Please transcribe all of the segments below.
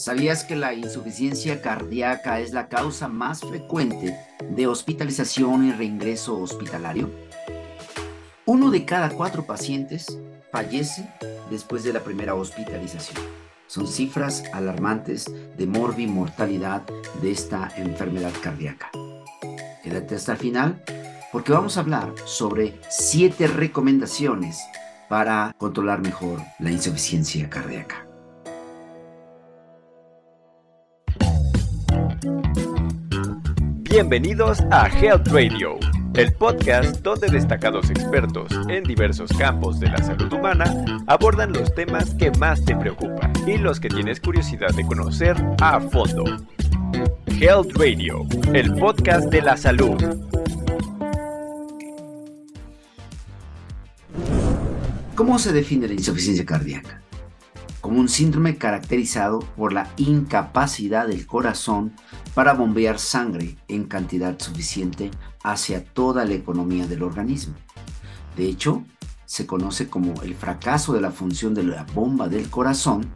¿Sabías que la insuficiencia cardíaca es la causa más frecuente de hospitalización y reingreso hospitalario? Uno de cada cuatro pacientes fallece después de la primera hospitalización. Son cifras alarmantes de morbimortalidad de esta enfermedad cardíaca. Quédate hasta el final porque vamos a hablar sobre siete recomendaciones para controlar mejor la insuficiencia cardíaca. Bienvenidos a Health Radio, el podcast donde destacados expertos en diversos campos de la salud humana abordan los temas que más te preocupan y los que tienes curiosidad de conocer a fondo. Health Radio, el podcast de la salud. ¿Cómo se define la insuficiencia cardíaca? Un síndrome caracterizado por la incapacidad del corazón para bombear sangre en cantidad suficiente hacia toda la economía del organismo. De hecho, se conoce como el fracaso de la función de la bomba del corazón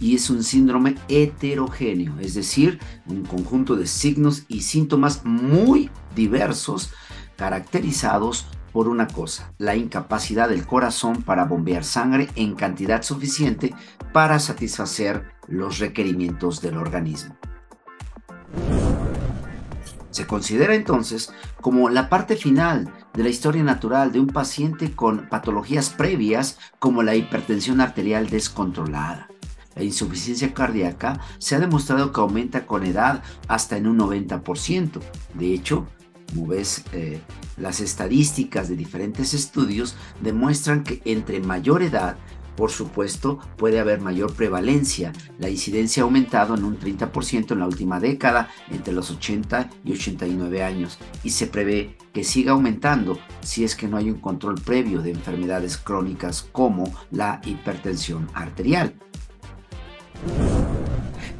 y es un síndrome heterogéneo, es decir, un conjunto de signos y síntomas muy diversos caracterizados por una cosa, la incapacidad del corazón para bombear sangre en cantidad suficiente para satisfacer los requerimientos del organismo. Se considera entonces como la parte final de la historia natural de un paciente con patologías previas como la hipertensión arterial descontrolada. La insuficiencia cardíaca se ha demostrado que aumenta con edad hasta en un 90%. De hecho, como ves, eh, las estadísticas de diferentes estudios demuestran que entre mayor edad, por supuesto, puede haber mayor prevalencia. La incidencia ha aumentado en un 30% en la última década, entre los 80 y 89 años, y se prevé que siga aumentando si es que no hay un control previo de enfermedades crónicas como la hipertensión arterial.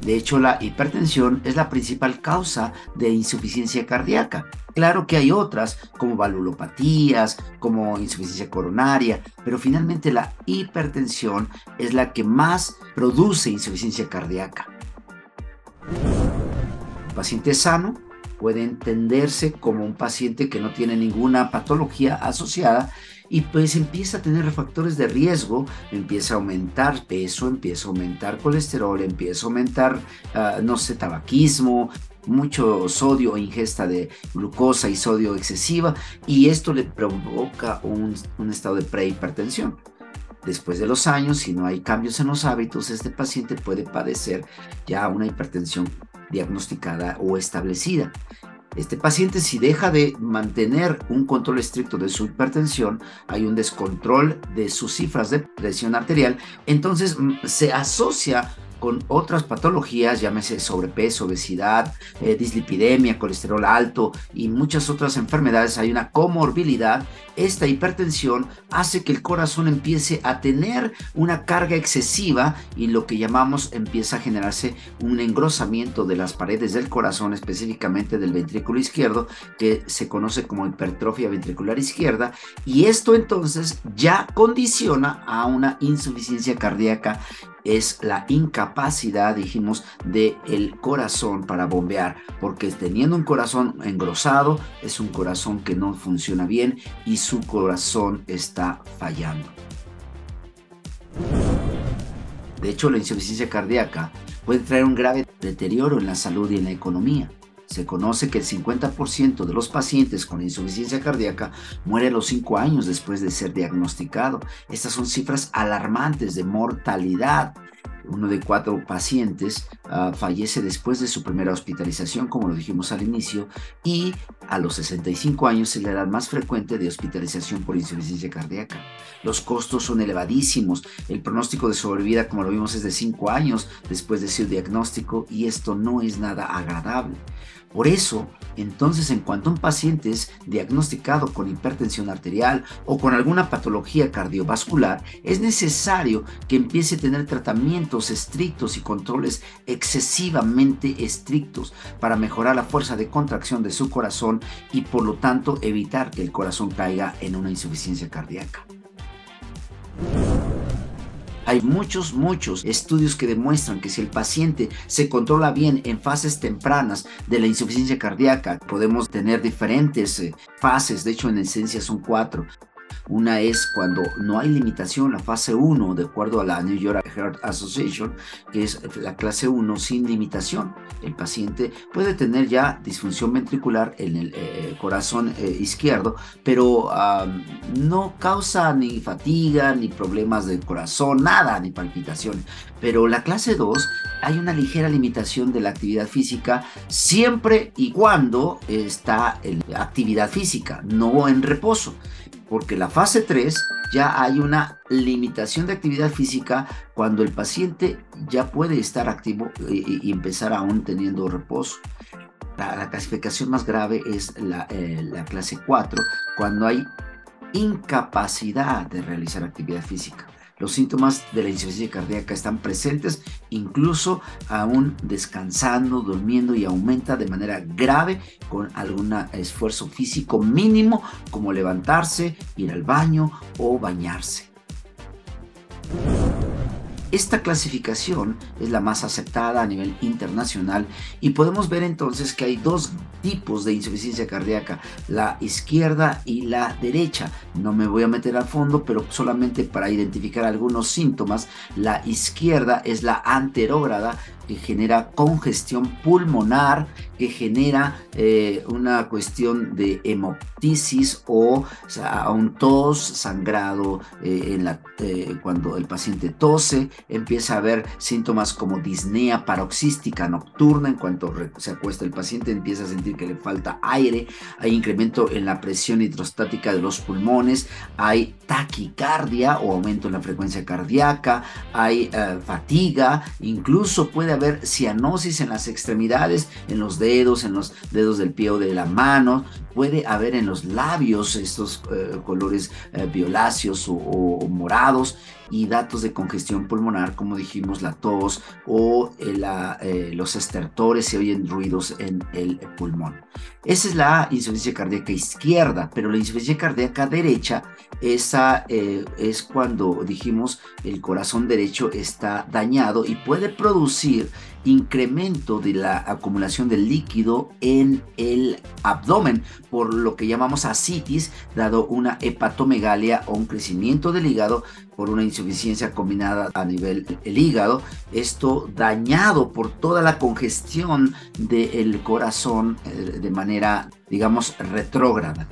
De hecho, la hipertensión es la principal causa de insuficiencia cardíaca. Claro que hay otras, como valulopatías, como insuficiencia coronaria, pero finalmente la hipertensión es la que más produce insuficiencia cardíaca. Un paciente sano puede entenderse como un paciente que no tiene ninguna patología asociada y pues empieza a tener factores de riesgo, empieza a aumentar peso, empieza a aumentar colesterol, empieza a aumentar, ah, no sé, tabaquismo, mucho sodio ingesta de glucosa y sodio excesiva y esto le provoca un, estado de prehipertensión. Después de los años, si no hay cambios en los hábitos, este paciente puede padecer ya una hipertensión diagnosticada o establecida. Este paciente si deja de mantener un control estricto de su hipertensión, hay un descontrol de sus cifras de presión arterial, entonces mm, se asocia con otras patologías, llámese sobrepeso, obesidad, eh, dislipidemia, colesterol alto y muchas otras enfermedades, hay una comorbilidad. Esta hipertensión hace que el corazón empiece a tener una carga excesiva y lo que llamamos empieza a generarse un engrosamiento de las paredes del corazón, específicamente del ventrículo izquierdo, que se conoce como hipertrofia ventricular izquierda, y esto entonces ya condiciona a una insuficiencia cardíaca es la incapacidad, dijimos, del el corazón para bombear, porque teniendo un corazón engrosado, es un corazón que no funciona bien y su corazón está fallando. De hecho, la insuficiencia cardíaca puede traer un grave deterioro en la salud y en la economía. Se conoce que el 50% de los pacientes con insuficiencia cardíaca muere a los 5 años después de ser diagnosticado. Estas son cifras alarmantes de mortalidad. Uno de cuatro pacientes ah, fallece después de su primera hospitalización, como lo dijimos al inicio, y a los 65 años es la edad más frecuente de hospitalización por insuficiencia cardíaca. Los costos son elevadísimos. El pronóstico de sobrevida, como lo vimos, es de 5 años después de su diagnóstico y esto no es nada agradable. Por eso, entonces, en cuanto un paciente es diagnosticado con hipertensión arterial o con alguna patología cardiovascular, es necesario que empiece a tener tratamientos estrictos y controles excesivamente estrictos para mejorar la fuerza de contracción de su corazón y por lo tanto evitar que el corazón caiga en una insuficiencia cardíaca. Hay muchos, muchos estudios que demuestran que si el paciente se controla bien en fases tempranas de la insuficiencia cardíaca, podemos tener diferentes eh, fases, de hecho en esencia son cuatro. Una es cuando no hay limitación, la fase 1, de acuerdo a la New York Heart Association, que es la clase 1 sin limitación. El paciente puede tener ya disfunción ventricular en el eh, corazón eh, izquierdo, pero no causa ni fatiga, ni problemas del corazón, nada, ni palpitación. Pero la clase 2 hay una ligera limitación de la actividad física siempre y cuando está en actividad física, no en reposo porque la fase 3 ya hay una limitación de actividad física cuando el paciente ya puede estar activo y, empezar aún teniendo reposo. La, clasificación más grave es la, eh, la clase 4, cuando hay incapacidad de realizar actividad física. Los síntomas de la insuficiencia cardíaca están presentes incluso aún descansando, durmiendo y aumenta de manera grave con algún esfuerzo físico mínimo como levantarse, ir al baño o bañarse. Esta clasificación es la más aceptada a nivel internacional y podemos ver entonces que hay dos tipos de insuficiencia cardíaca, la izquierda y la derecha. No me voy a meter al fondo, pero solamente para identificar algunos síntomas, la izquierda es la anterógrada que genera congestión pulmonar, que genera eh, una cuestión de hemoptisis o, un tos, sangrado eh, en la, eh, cuando el paciente tose, empieza a haber síntomas como disnea paroxística nocturna, en cuanto se acuesta el paciente empieza a sentir que le falta aire, hay incremento en la presión hidrostática de los pulmones, hay taquicardia o aumento en la frecuencia cardíaca, hay fatiga, incluso puede haber cianosis en las extremidades, en los dedos, en los dedos del pie o de la mano, puede haber en los labios estos eh, colores eh, violáceos o, morados y datos de congestión pulmonar, como dijimos, la tos o eh, los estertores, se oyen ruidos en el pulmón. Esa es la insuficiencia cardíaca izquierda, pero la insuficiencia cardíaca derecha, esa es cuando dijimos el corazón derecho está dañado y puede producir incremento de la acumulación de líquido en el abdomen, por lo que llamamos ascitis, dado una hepatomegalia o un crecimiento del hígado por una insuficiencia combinada a nivel del hígado, esto dañado por toda la congestión del corazón eh, de manera, digamos, retrógrada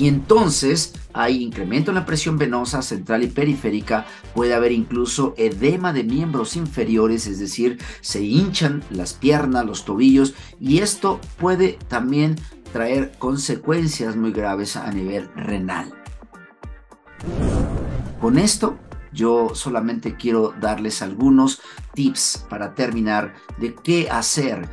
y entonces hay incremento en la presión venosa central y periférica, puede haber incluso edema de miembros inferiores, es decir, se hinchan las piernas, los tobillos y esto puede también traer consecuencias muy graves a nivel renal. Con esto yo solamente quiero darles algunos tips para terminar de qué hacer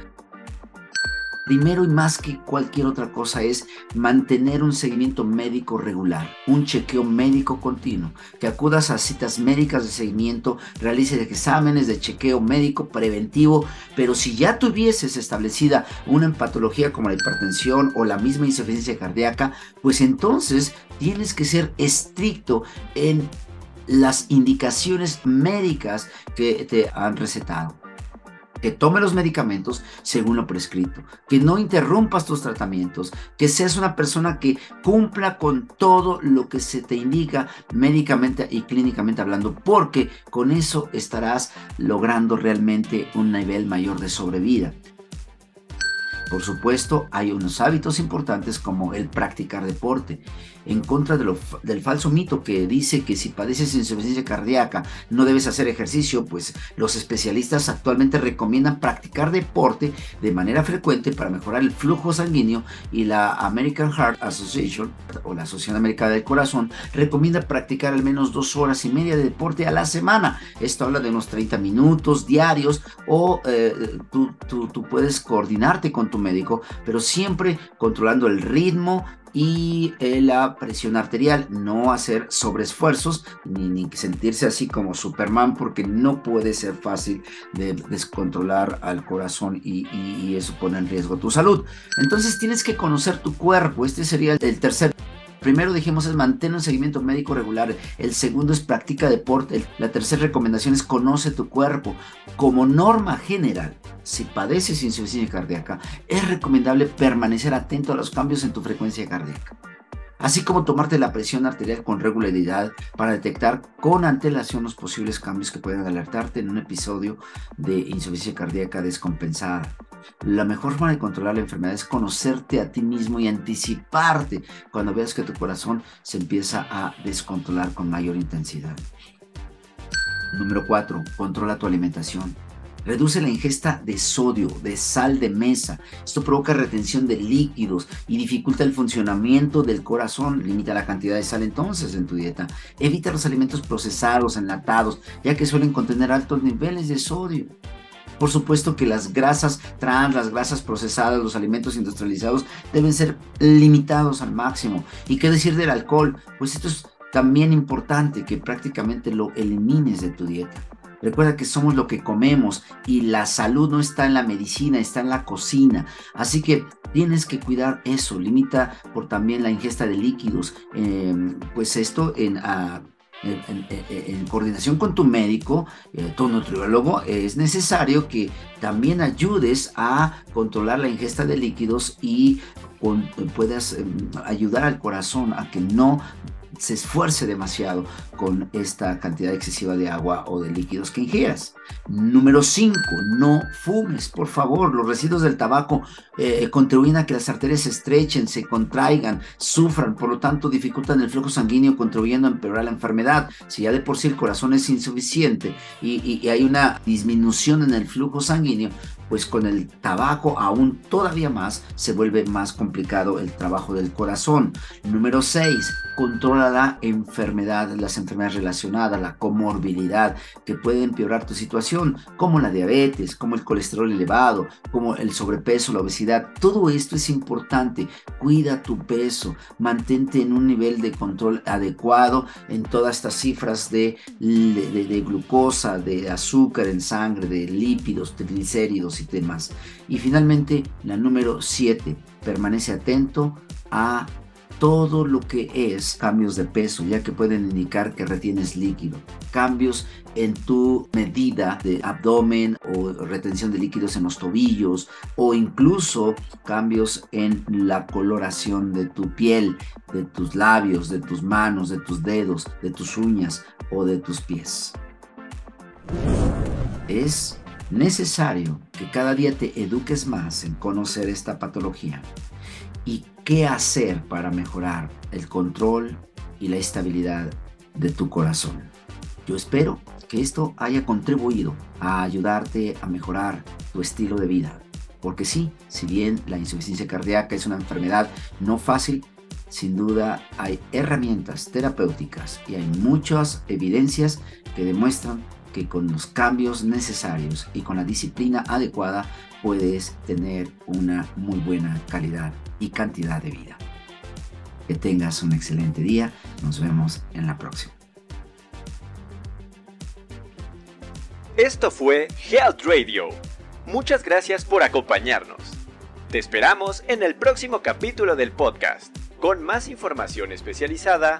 primero y más que cualquier otra cosa es mantener un seguimiento médico regular, un chequeo médico continuo, que acudas a citas médicas de seguimiento, realices exámenes de chequeo médico preventivo, pero si ya tuvieses establecida una patología como la hipertensión o la misma insuficiencia cardíaca, pues entonces tienes que ser estricto en las indicaciones médicas que te han recetado que tome los medicamentos según lo prescrito, que no interrumpas tus tratamientos, que seas una persona que cumpla con todo lo que se te indica médicamente y clínicamente hablando, porque con eso estarás logrando realmente un nivel mayor de sobrevida. Por supuesto, hay unos hábitos importantes como el practicar deporte, en contra del falso mito que dice que si padeces insuficiencia cardíaca no debes hacer ejercicio, pues los especialistas actualmente recomiendan practicar deporte de manera frecuente para mejorar el flujo sanguíneo y la American Heart Association o la Asociación Americana del Corazón recomienda practicar al menos dos horas y media de deporte a la semana. Esto habla de unos 30 minutos diarios o eh, tú, tú puedes coordinarte con tu médico, pero siempre controlando el ritmo y eh, la presión arterial, no hacer sobreesfuerzos ni, ni sentirse así como Superman porque no puede ser fácil de descontrolar al corazón y, y, eso pone en riesgo tu salud. Entonces tienes que conocer tu cuerpo, este sería el tercer primero dijimos es mantener un seguimiento médico regular. El segundo es practica deporte. La tercera recomendación es conoce tu cuerpo. Como norma general, si padeces insuficiencia cardíaca, es recomendable permanecer atento a los cambios en tu frecuencia cardíaca así como tomarte la presión arterial con regularidad para detectar con antelación los posibles cambios que pueden alertarte en un episodio de insuficiencia cardíaca descompensada. La mejor forma de controlar la enfermedad es conocerte a ti mismo y anticiparte cuando veas que tu corazón se empieza a descontrolar con mayor intensidad. Número 4. Controla tu alimentación. Reduce la ingesta de sodio, de sal de mesa. Esto provoca retención de líquidos y dificulta el funcionamiento del corazón. Limita la cantidad de sal entonces en tu dieta. Evita los alimentos procesados, enlatados, ya que suelen contener altos niveles de sodio. Por supuesto que las grasas trans, las grasas procesadas, los alimentos industrializados deben ser limitados al máximo. ¿Y qué decir del alcohol? Pues esto es también importante que prácticamente lo elimines de tu dieta. Recuerda que somos lo que comemos y la salud no está en la medicina, está en la cocina. Así que tienes que cuidar eso. Limita por también la ingesta de líquidos. Em, pues esto en... en, coordinación con tu médico, eh, tu nutriólogo, es necesario que también ayudes a controlar la ingesta de líquidos y puedas em, ayudar al corazón a que no se esfuerce demasiado con esta cantidad excesiva de agua o de líquidos que ingieras. Número 5, no fumes, por favor. Los residuos del tabaco eh, contribuyen a que las arterias se estrechen, se contraigan, sufran, por lo tanto dificultan el flujo sanguíneo, contribuyendo a empeorar la enfermedad. Si ya de por sí el corazón es insuficiente y hay una disminución en el flujo sanguíneo, pues con el tabaco aún todavía más se vuelve más complicado el trabajo del corazón. Número 6, controla la enfermedad, las enfermedades relacionadas, la comorbilidad que puede empeorar tu situación, como la diabetes, como el colesterol elevado, como el sobrepeso, la obesidad. Todo esto es importante. Cuida tu peso, mantente en un nivel de control adecuado en todas estas cifras de, de, glucosa, de azúcar en sangre, de lípidos, triglicéridos y demás. Y finalmente, la número 7, permanece atento a todo lo que es cambios de peso, ya que pueden indicar que retienes líquido. Cambios en tu medida de abdomen o retención de líquidos en los tobillos o incluso cambios en la coloración de tu piel, de tus labios, de tus manos, de tus dedos, de tus uñas o de tus pies. Es necesario que cada día te eduques más en conocer esta patología y qué hacer para mejorar el control y la estabilidad de tu corazón. Yo espero que esto haya contribuido a ayudarte a mejorar tu estilo de vida. Porque sí, si bien la insuficiencia cardíaca es una enfermedad no fácil, sin duda hay herramientas terapéuticas y hay muchas evidencias que demuestran que con los cambios necesarios y con la disciplina adecuada puedes tener una muy buena calidad y cantidad de vida. Que tengas un excelente día. Nos vemos en la próxima. Esto fue Health Radio. Muchas gracias por acompañarnos. Te esperamos en el próximo capítulo del podcast, con más información especializada